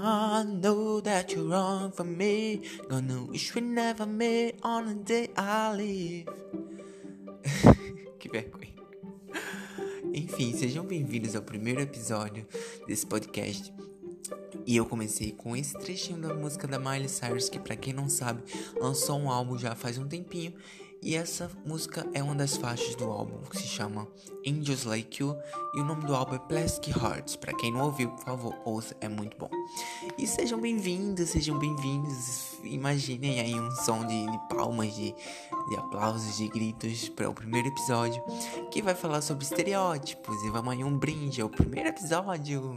Know that you're wrong for me. Gonna wish we never met on the day I leave. que vergonha. Enfim, sejam bem-vindos ao primeiro episódio desse podcast. E eu comecei com esse trechinho da música da Miley Cyrus, que para quem não sabe, lançou um álbum já faz um tempinho e essa música é uma das faixas do álbum que se chama Angels Like You e o nome do álbum é Plastic Hearts. Para quem não ouviu, por favor, ouça, é muito bom. E sejam bem-vindos, sejam bem-vindos. Imaginem aí um som de, de palmas, de, de aplausos, de gritos para o primeiro episódio que vai falar sobre estereótipos. E vamos aí um brinde ao primeiro episódio.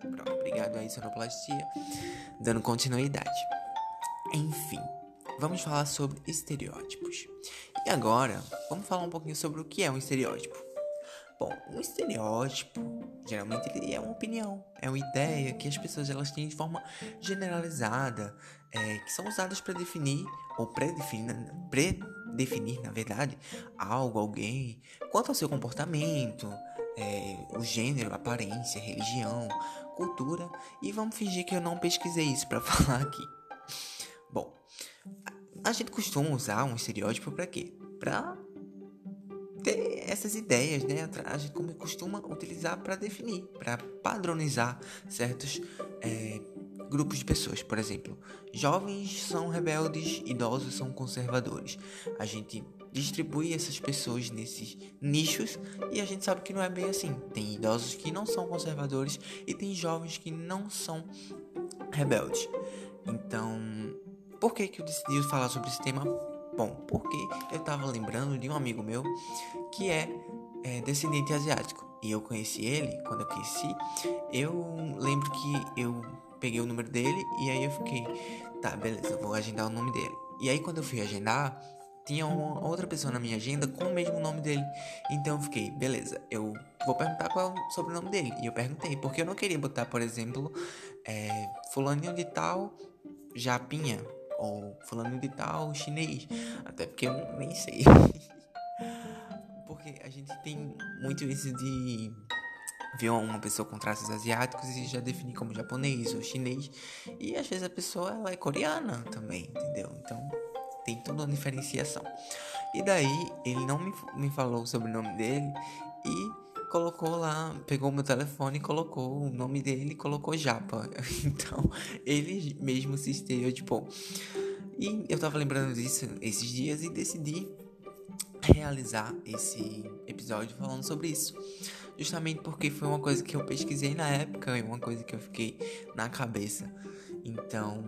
Pronto, obrigado aí, sonoplastia, dando continuidade. Enfim vamos falar sobre estereótipos. E agora, vamos falar um pouquinho sobre o que é um estereótipo. Bom, um estereótipo, geralmente ele é uma opinião, é uma ideia que as pessoas elas têm de forma generalizada, é, que são usadas para definir ou predefinir, predefinir, na verdade, algo, alguém, quanto ao seu comportamento, é, o gênero, aparência, religião, cultura. E vamos fingir que eu não pesquisei isso para falar aqui. A gente costuma usar um estereótipo para quê? Para ter essas ideias, né? A gente costuma utilizar para definir, para padronizar certos é, grupos de pessoas. Por exemplo, jovens são rebeldes, idosos são conservadores. A gente distribui essas pessoas nesses nichos e a gente sabe que não é bem assim. Tem idosos que não são conservadores e tem jovens que não são rebeldes. Então, por que, que eu decidi falar sobre esse tema? Bom, porque eu tava lembrando de um amigo meu que é, é descendente asiático. E eu conheci ele, quando eu conheci, eu lembro que eu peguei o número dele e aí eu fiquei, tá, beleza, vou agendar o nome dele. E aí quando eu fui agendar, tinha uma outra pessoa na minha agenda com o mesmo nome dele. Então eu fiquei, beleza, eu vou perguntar qual é o sobrenome dele. E eu perguntei, porque eu não queria botar, por exemplo, é, fulaninho de tal, Japinha, ou fulano de tal chinês. Até porque eu nem sei. porque a gente tem muito isso de ver uma pessoa com traços asiáticos e já definir como japonês ou chinês. E às vezes a pessoa ela é coreana também, entendeu? Então tem toda uma diferenciação. E daí ele não me, me falou sobre o nome dele e colocou lá, pegou meu telefone colocou o nome dele colocou Japa. Então, ele mesmo se estereotipou. E eu tava lembrando disso esses dias e decidi realizar esse episódio falando sobre isso. Justamente porque foi uma coisa que eu pesquisei na época e uma coisa que eu fiquei na cabeça. Então,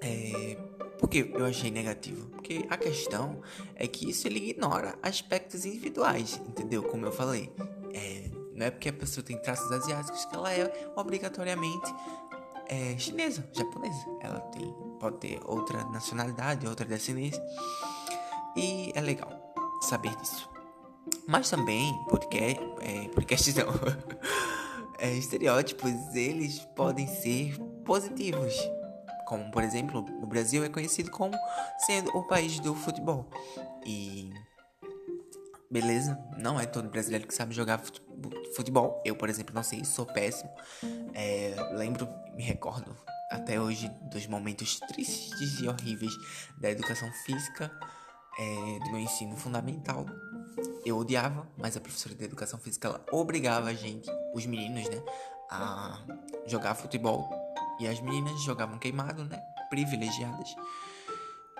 é, porque eu achei negativo? Porque a questão é que isso ele ignora aspectos individuais, entendeu? Como eu falei. É, não é porque a pessoa tem traços asiáticos que ela é obrigatoriamente é, chinesa, japonesa. Ela tem, pode ter outra nacionalidade, outra descendência. E é legal saber disso. Mas também, podcast, é, podcast não, é, estereótipos, eles podem ser positivos. Como, por exemplo, o Brasil é conhecido como sendo o país do futebol. E. Beleza, não é todo brasileiro que sabe jogar futebol. Eu, por exemplo, não sei, sou péssimo. É, lembro, me recordo até hoje dos momentos tristes e horríveis da educação física é, do meu ensino fundamental. Eu odiava, mas a professora de educação física ela obrigava a gente, os meninos, né, a jogar futebol e as meninas jogavam queimado, né? Privilegiadas.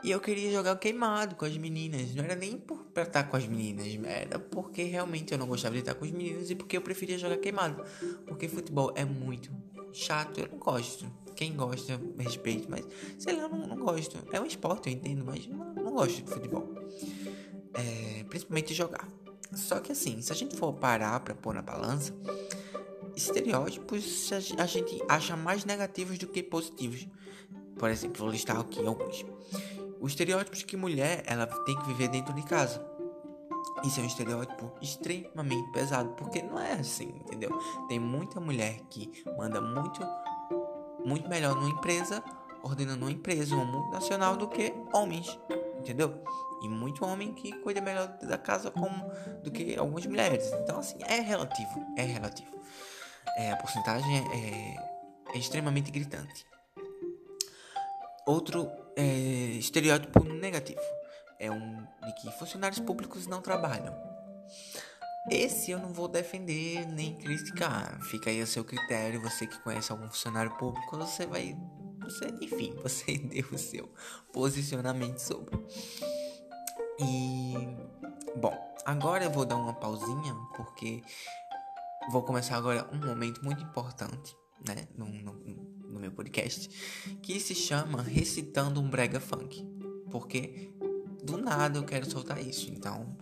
E eu queria jogar queimado com as meninas. Não era nem por pra estar com as meninas, era porque realmente eu não gostava de estar com os meninos e porque eu preferia jogar queimado. Porque futebol é muito chato, eu não gosto. Quem gosta, respeito, mas sei lá, eu não, não gosto. É um esporte, eu entendo, mas não, não gosto de futebol. É, principalmente jogar. Só que assim, se a gente for parar pra pôr na balança, estereótipos a gente acha mais negativos do que positivos. Por exemplo, vou listar aqui alguns. O estereótipo de que mulher ela tem que viver dentro de casa. Isso é um estereótipo extremamente pesado, porque não é assim, entendeu? Tem muita mulher que manda muito, muito melhor numa empresa, ordenando uma empresa, uma multinacional, do que homens, entendeu? E muito homem que cuida melhor da casa como do que algumas mulheres. Então, assim, é relativo, é relativo é, a porcentagem é, é extremamente gritante. Outro é, estereótipo negativo é um de que funcionários públicos não trabalham. Esse eu não vou defender nem criticar. Fica aí a seu critério. Você que conhece algum funcionário público, você vai. Você, enfim, você deu o seu posicionamento sobre. E. Bom, agora eu vou dar uma pausinha porque vou começar agora um momento muito importante, né? No, no, no meu podcast, que se chama Recitando um Brega Funk. Porque do nada eu quero soltar isso. Então,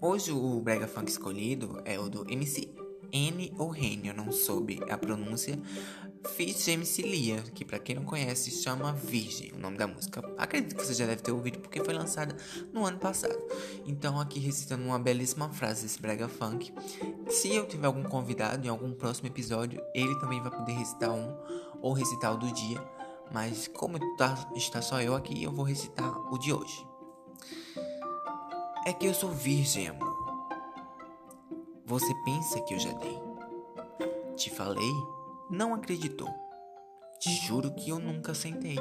hoje o brega funk escolhido é o do MC N ou Rene, eu não soube a pronúncia. Fiz MC Lia, que para quem não conhece chama Virgem, o nome da música. Acredito que você já deve ter ouvido porque foi lançada no ano passado. Então aqui recitando uma belíssima frase desse brega funk. Se eu tiver algum convidado em algum próximo episódio, ele também vai poder recitar um ou recitar o do dia mas como tá, está só eu aqui, eu vou recitar o de hoje. É que eu sou virgem, amor. Você pensa que eu já dei? Te falei? Não acreditou. Te juro que eu nunca sentei.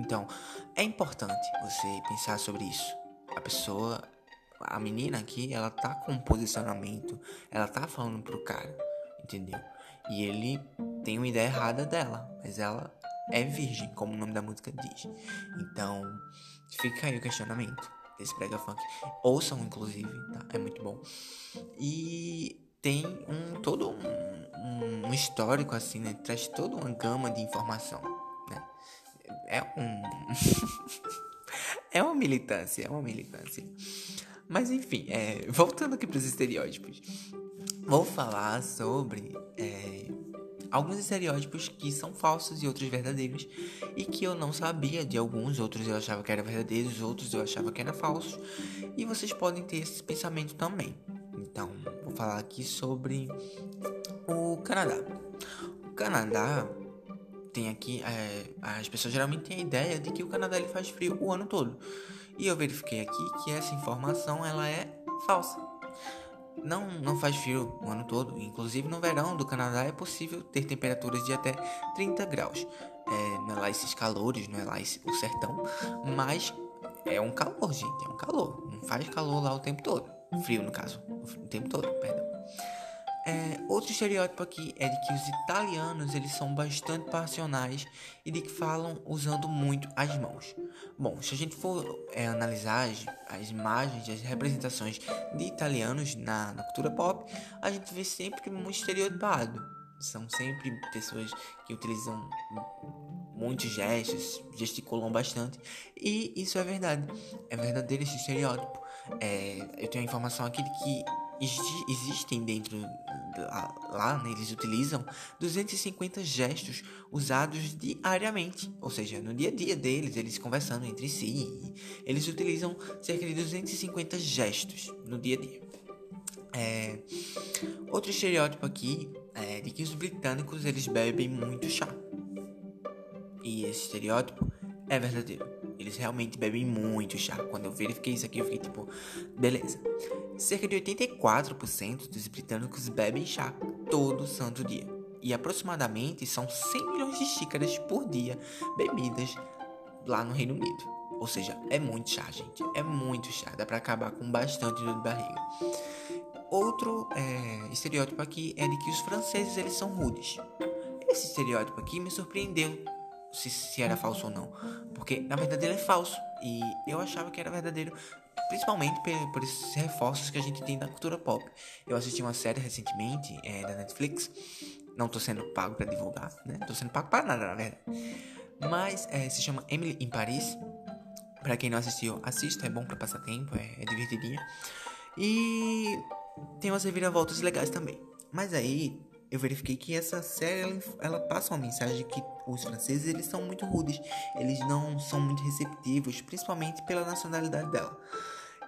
Então, é importante você pensar sobre isso. A pessoa, a menina aqui, ela tá com um posicionamento, ela tá falando pro cara, entendeu? E ele tem uma ideia errada dela, mas ela é virgem, como o nome da música diz. Então, fica aí o questionamento desse brega funk. Ouçam, inclusive, tá? É muito bom. E tem um todo um, um histórico, assim, né? Traz toda uma gama de informação, né? É um... é uma militância, é uma militância. Mas, enfim, é... voltando aqui para os estereótipos. Vou falar sobre é, alguns estereótipos que são falsos e outros verdadeiros e que eu não sabia de alguns, outros eu achava que eram verdadeiros, outros eu achava que eram falsos e vocês podem ter esse pensamento também. Então, vou falar aqui sobre o Canadá. O Canadá tem aqui, é, as pessoas geralmente têm a ideia de que o Canadá ele faz frio o ano todo e eu verifiquei aqui que essa informação ela é falsa não, não faz frio o ano todo. Inclusive no verão do Canadá é possível ter temperaturas de até 30 graus. É, não é lá esses calores, não é lá esse, o sertão, mas é um calor, gente, é um calor. Não faz calor lá o tempo todo. Frio, no caso, o tempo todo, perdão. É, outro estereótipo aqui é de que os italianos eles são bastante passionais e de que falam usando muito as mãos. Bom, se a gente for é, analisar as, as, imagens, as representações de italianos na, na cultura pop, a gente vê sempre um estereotipado. São sempre pessoas que utilizam muitos gestos, gesticulam bastante. E isso é verdade. É verdadeiro esse estereótipo. É, eu tenho a informação aqui de que existem dentro lá, lá né, eles utilizam 250 gestos usados diariamente, ou seja, no dia a dia deles, eles conversando entre si, eles utilizam cerca de 250 gestos no dia a dia. É, outro estereótipo aqui é de que os britânicos eles bebem muito chá. E esse estereótipo é verdadeiro. Eles realmente bebem muito chá. Quando eu verifiquei isso aqui, eu fiquei tipo, beleza. Cerca de 84% dos britânicos bebem chá todo santo dia. E aproximadamente são 100 milhões de xícaras por dia bebidas lá no Reino Unido. Ou seja, é muito chá, gente. É muito chá. Dá pra acabar com bastante dor de barriga. Outro é, estereótipo aqui é de que os franceses eles são rudes. Esse estereótipo aqui me surpreendeu se, se era falso ou não. Porque na verdade ele é falso. E eu achava que era verdadeiro. Principalmente por, por esses reforços que a gente tem da cultura pop. Eu assisti uma série recentemente é, da Netflix. Não tô sendo pago para divulgar, né? Tô sendo pago para nada, na verdade. Mas é, se chama Emily em Paris. Para quem não assistiu, assista, é bom para passar tempo, é, é divertidinha. E tem umas reviravoltas legais também. Mas aí eu verifiquei que essa série ela, ela, passa uma mensagem de que os franceses eles são muito rudes, eles não são muito receptivos, principalmente pela nacionalidade dela.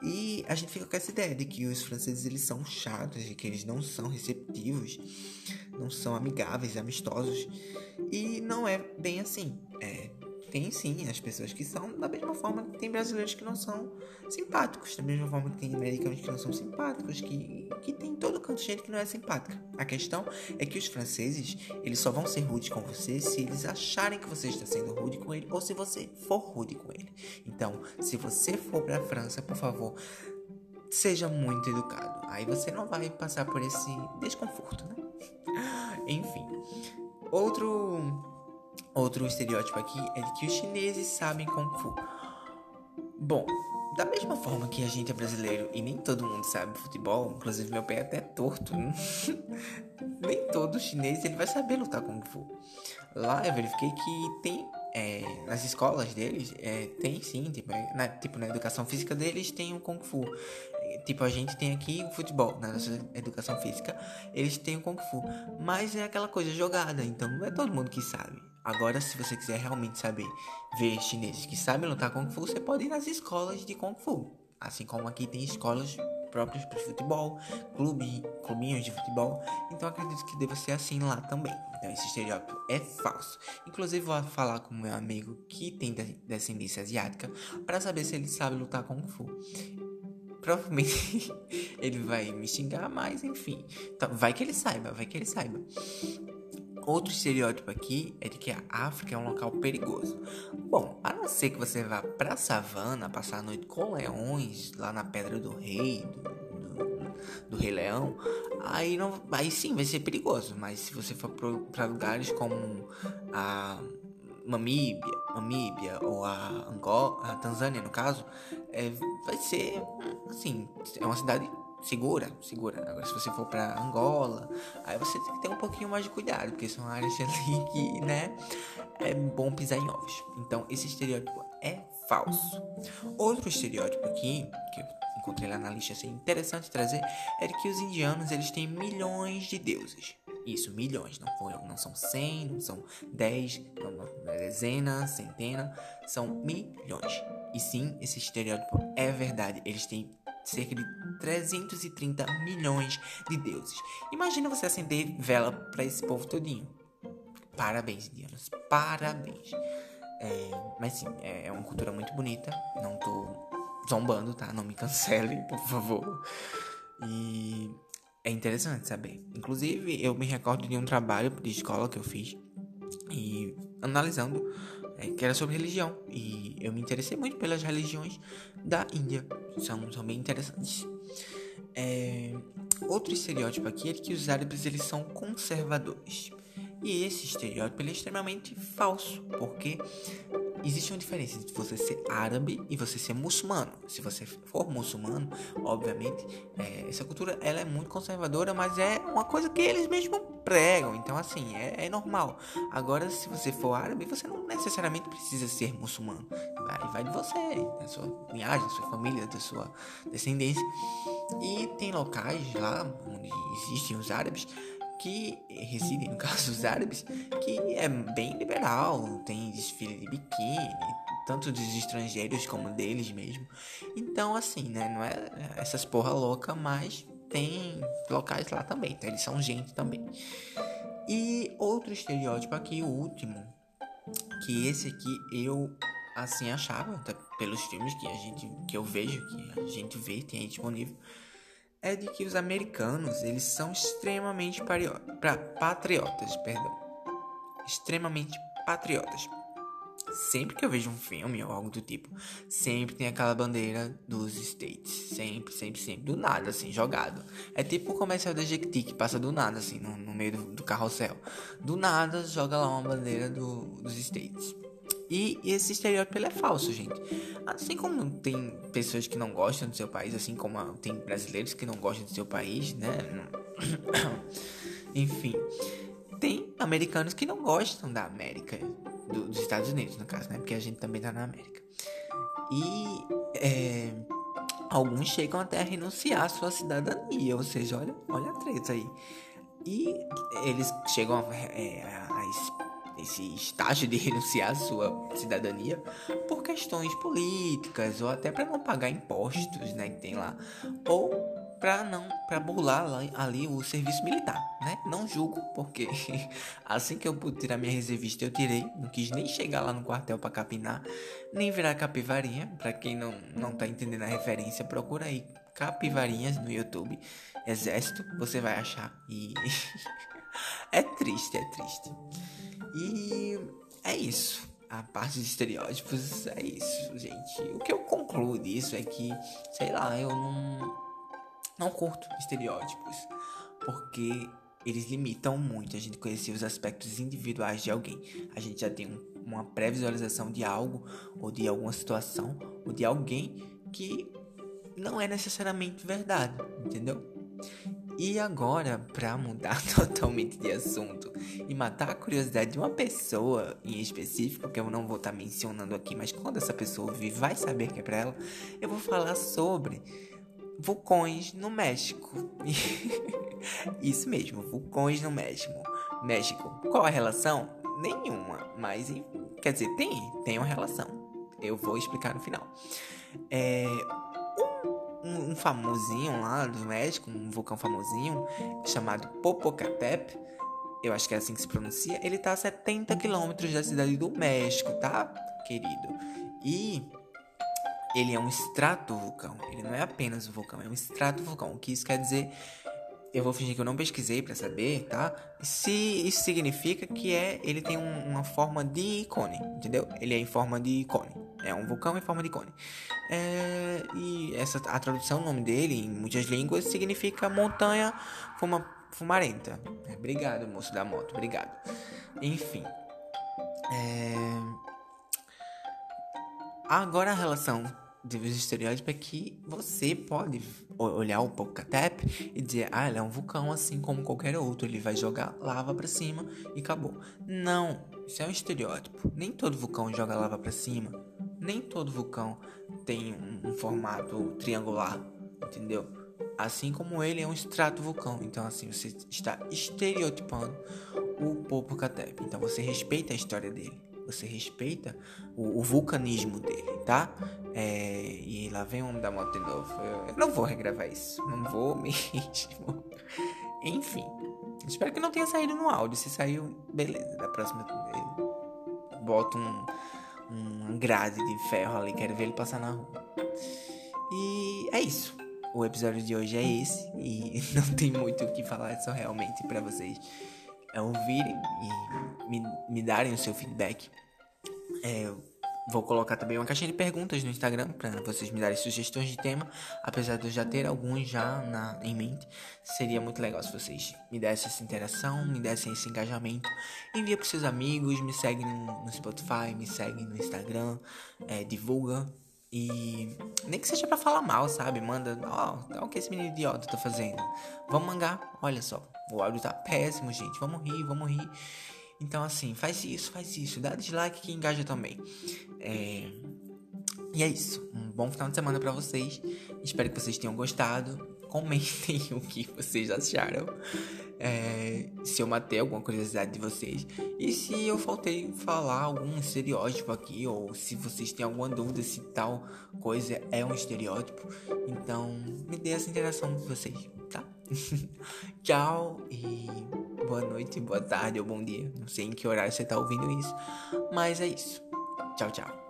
E a gente fica com essa ideia de que os franceses eles são chatos, de que eles não são receptivos, não são amigáveis, amistosos. E não é bem assim. É, tem sim as pessoas que são da mesma forma que tem brasileiros que não são simpáticos, da mesma forma que tem americanos que não são simpáticos, que, que tem todo canto gente que não é simpática. A questão é que os franceses, eles só vão ser rudes com você se eles acharem que você está sendo rude com ele ou se você for rude com ele. Então, se você for para a França, por favor, seja muito educado. Aí você não vai passar por esse desconforto, né? Enfim, outro Outro estereótipo aqui é que os chineses sabem Kung Fu. Bom, da mesma forma que a gente é brasileiro e nem todo mundo sabe futebol, inclusive meu pé é até torto, nem todo chinês ele vai saber lutar Kung Fu. Lá eu verifiquei que tem é, nas escolas deles, é, tem sim, tipo na, tipo, na educação física deles tem o Kung Fu. Tipo, a gente tem aqui o futebol, na nossa educação física, eles têm o Kung Fu. Mas é aquela coisa jogada, então não é todo mundo que sabe. Agora, se você quiser realmente saber ver chineses que sabem lutar Kung Fu, você pode ir nas escolas de Kung Fu. Assim como aqui tem escolas próprias para futebol, clube, clubinhos de futebol. Então acredito que deva ser assim lá também. Então esse estereótipo é falso. Inclusive vou falar com meu amigo que tem descendência asiática para saber se ele sabe lutar Kung Fu. Provavelmente ele vai me xingar, mas enfim. Então, vai que ele saiba, vai que ele saiba. Outro estereótipo aqui é de que a África é um local perigoso. Bom, a não ser que você vá pra savana passar a noite com leões lá na Pedra do Rei, do, do, do Rei Leão, aí, não, aí sim vai ser perigoso. Mas se você for para lugares como a Mamíbia, Mamíbia ou a Angola, a Tanzânia no caso, é, vai ser assim, é uma cidade segura, segura. Agora, se você for para Angola, aí você tem que ter um pouquinho mais de cuidado, porque são áreas ali que, né, é bom pisar em ovos. Então, esse estereótipo é falso. Outro estereótipo aqui, que eu encontrei lá na lista, assim, interessante trazer, é que os indianos, eles têm milhões de deuses. Isso, milhões, não, foram, não são cem, não são dez, não, não é dezena, centena, são milhões. E sim, esse estereótipo é verdade. Eles têm cerca de 330 milhões de deuses. Imagina você acender vela para esse povo todinho. Parabéns, indianos. Parabéns. É, mas sim, é, é uma cultura muito bonita. Não tô zombando, tá? Não me cancele, por favor. E é interessante saber. Inclusive, eu me recordo de um trabalho de escola que eu fiz. E analisando que era sobre religião. E eu me interessei muito pelas religiões da Índia. São, são bem interessantes. É, outro estereótipo aqui é que os árabes eles são conservadores. E esse estereótipo é extremamente falso, porque existe uma diferença entre você ser árabe e você ser muçulmano. Se você for muçulmano, obviamente, é, essa cultura ela é muito conservadora, mas é uma coisa que eles mesmos pregam. Então, assim, é, é normal. Agora, se você for árabe, você não necessariamente precisa ser muçulmano. Vai, vai de você, da sua linhagem, da sua família, da sua descendência. E tem locais lá onde existem os árabes que residem, no caso os árabes, que é bem liberal, tem desfile de biquíni, tanto dos estrangeiros como deles mesmo. Então, assim, né, não é essas porra louca, mas tem locais lá também, então eles são gente também. E outro estereótipo aqui, o último, que esse aqui eu assim achava, até pelos filmes que a gente que eu vejo, que a gente vê, tem aí disponível é de que os americanos eles são extremamente patriotas, perdão, extremamente patriotas. Sempre que eu vejo um filme ou algo do tipo, sempre tem aquela bandeira dos States. Sempre, sempre, sempre. Do nada, assim, jogado. É tipo o comercial da Jequiti que passa do nada, assim, no, no meio do, do, carrossel. Do nada, joga lá uma bandeira do, dos States. E esse estereótipo é falso, gente. Assim como tem pessoas que não gostam do seu país, assim como tem brasileiros que não gostam do seu país, né? Enfim, tem americanos que não gostam da América, do, dos Estados Unidos, no caso, né? Porque a gente também tá na América. E é, alguns chegam até a renunciar à sua cidadania, ou seja, olha, olha a treta aí. E eles chegam a, é, a, a esse estágio de renunciar à sua cidadania por questões políticas ou até para não pagar impostos, né, que tem lá, ou para não para burlar ali o serviço militar, né? Não julgo, porque assim que eu pude tirar minha reservista, eu tirei, não quis nem chegar lá no quartel para capinar, nem virar capivarinha, para quem não não tá entendendo a referência, procura aí capivarinhas no YouTube, exército, você vai achar e é triste, é triste. E é isso. A parte de estereótipos é isso, gente. O que eu concluo disso é que, sei lá, eu não não curto estereótipos, porque eles limitam muito a gente conhecer os aspectos individuais de alguém. A gente já tem um, uma pré-visualização de algo, ou de alguma situação, ou de alguém que não é necessariamente verdade, entendeu? E agora, para mudar totalmente de assunto e matar a curiosidade de uma pessoa em específico, que eu não vou estar tá mencionando aqui, mas quando essa pessoa ouvir vai saber que é pra ela, eu vou falar sobre vulcões no México. Isso mesmo, vulcões no México. México. Qual a relação? Nenhuma, mas quer dizer, tem, tem uma relação. Eu vou explicar no final. É, um, um famosinho lá do México, um vulcão famosinho, chamado Popocatépetl, eu acho que é assim que se pronuncia, ele tá a 70 quilômetros da cidade do México, tá, querido? E ele é um estratovulcão. Ele não é apenas um vulcão, é um estratovulcão. O que isso quer dizer? Eu vou fingir que eu não pesquisei para saber, tá? Se isso significa que é, ele tem um, uma forma de cone, entendeu? Ele é em forma de cone. É um vulcão em forma de cone. É, e essa a tradução do nome dele em muitas línguas significa montanha fuma, fumarenta. É, obrigado, moço da moto, obrigado. Enfim. É... Agora a relação dos estereótipos é que você pode olhar o Popocatépetl e dizer, ah, ele é um vulcão assim como qualquer outro, ele vai jogar lava para cima e acabou. Não, isso é um estereótipo. Nem todo vulcão joga lava para cima, nem todo vulcão tem um, um formato triangular, entendeu? Assim como ele é um extrato vulcão, então assim você está estereotipando o Popocatépetl. Então você respeita a história dele você respeita o, o vulcanismo dele, tá? É, e lá vem o da moto de novo. Eu, eu, não vou regravar isso. Não vou mesmo. Enfim. Espero que não tenha saído no áudio. Se saiu, beleza. Da próxima eu boto um, um grade de ferro ali. Quero ver ele passar na rua. E é isso. O episódio de hoje é esse. E não tem muito o que falar. É só realmente para vocês é ouvirem e me, me darem o seu feedback. É, vou colocar também uma caixinha de perguntas no Instagram para vocês me darem sugestões de tema, apesar de eu já ter alguns já na, em mente. Seria muito legal se vocês me dessem essa interação, me dessem esse engajamento. Envia para seus amigos, me segue no, no Spotify, me segue no Instagram, é, divulga. E nem que seja para falar mal, sabe? Manda, ó, oh, o que esse menino idiota tá fazendo? Vamos mangar, olha só. O áudio tá péssimo, gente. Vamos rir, vamos rir. Então, assim, faz isso, faz isso. Dá dislike que engaja também. É... E é isso. Um bom final de semana para vocês. Espero que vocês tenham gostado. Comentem o que vocês acharam. É, se eu matei alguma curiosidade de vocês. E se eu faltei falar algum estereótipo aqui. Ou se vocês têm alguma dúvida se tal coisa é um estereótipo. Então, me dê essa interação de vocês, tá? Tchau e boa noite, boa tarde ou bom dia. Não sei em que horário você tá ouvindo isso, mas é isso. Tchau, tchau.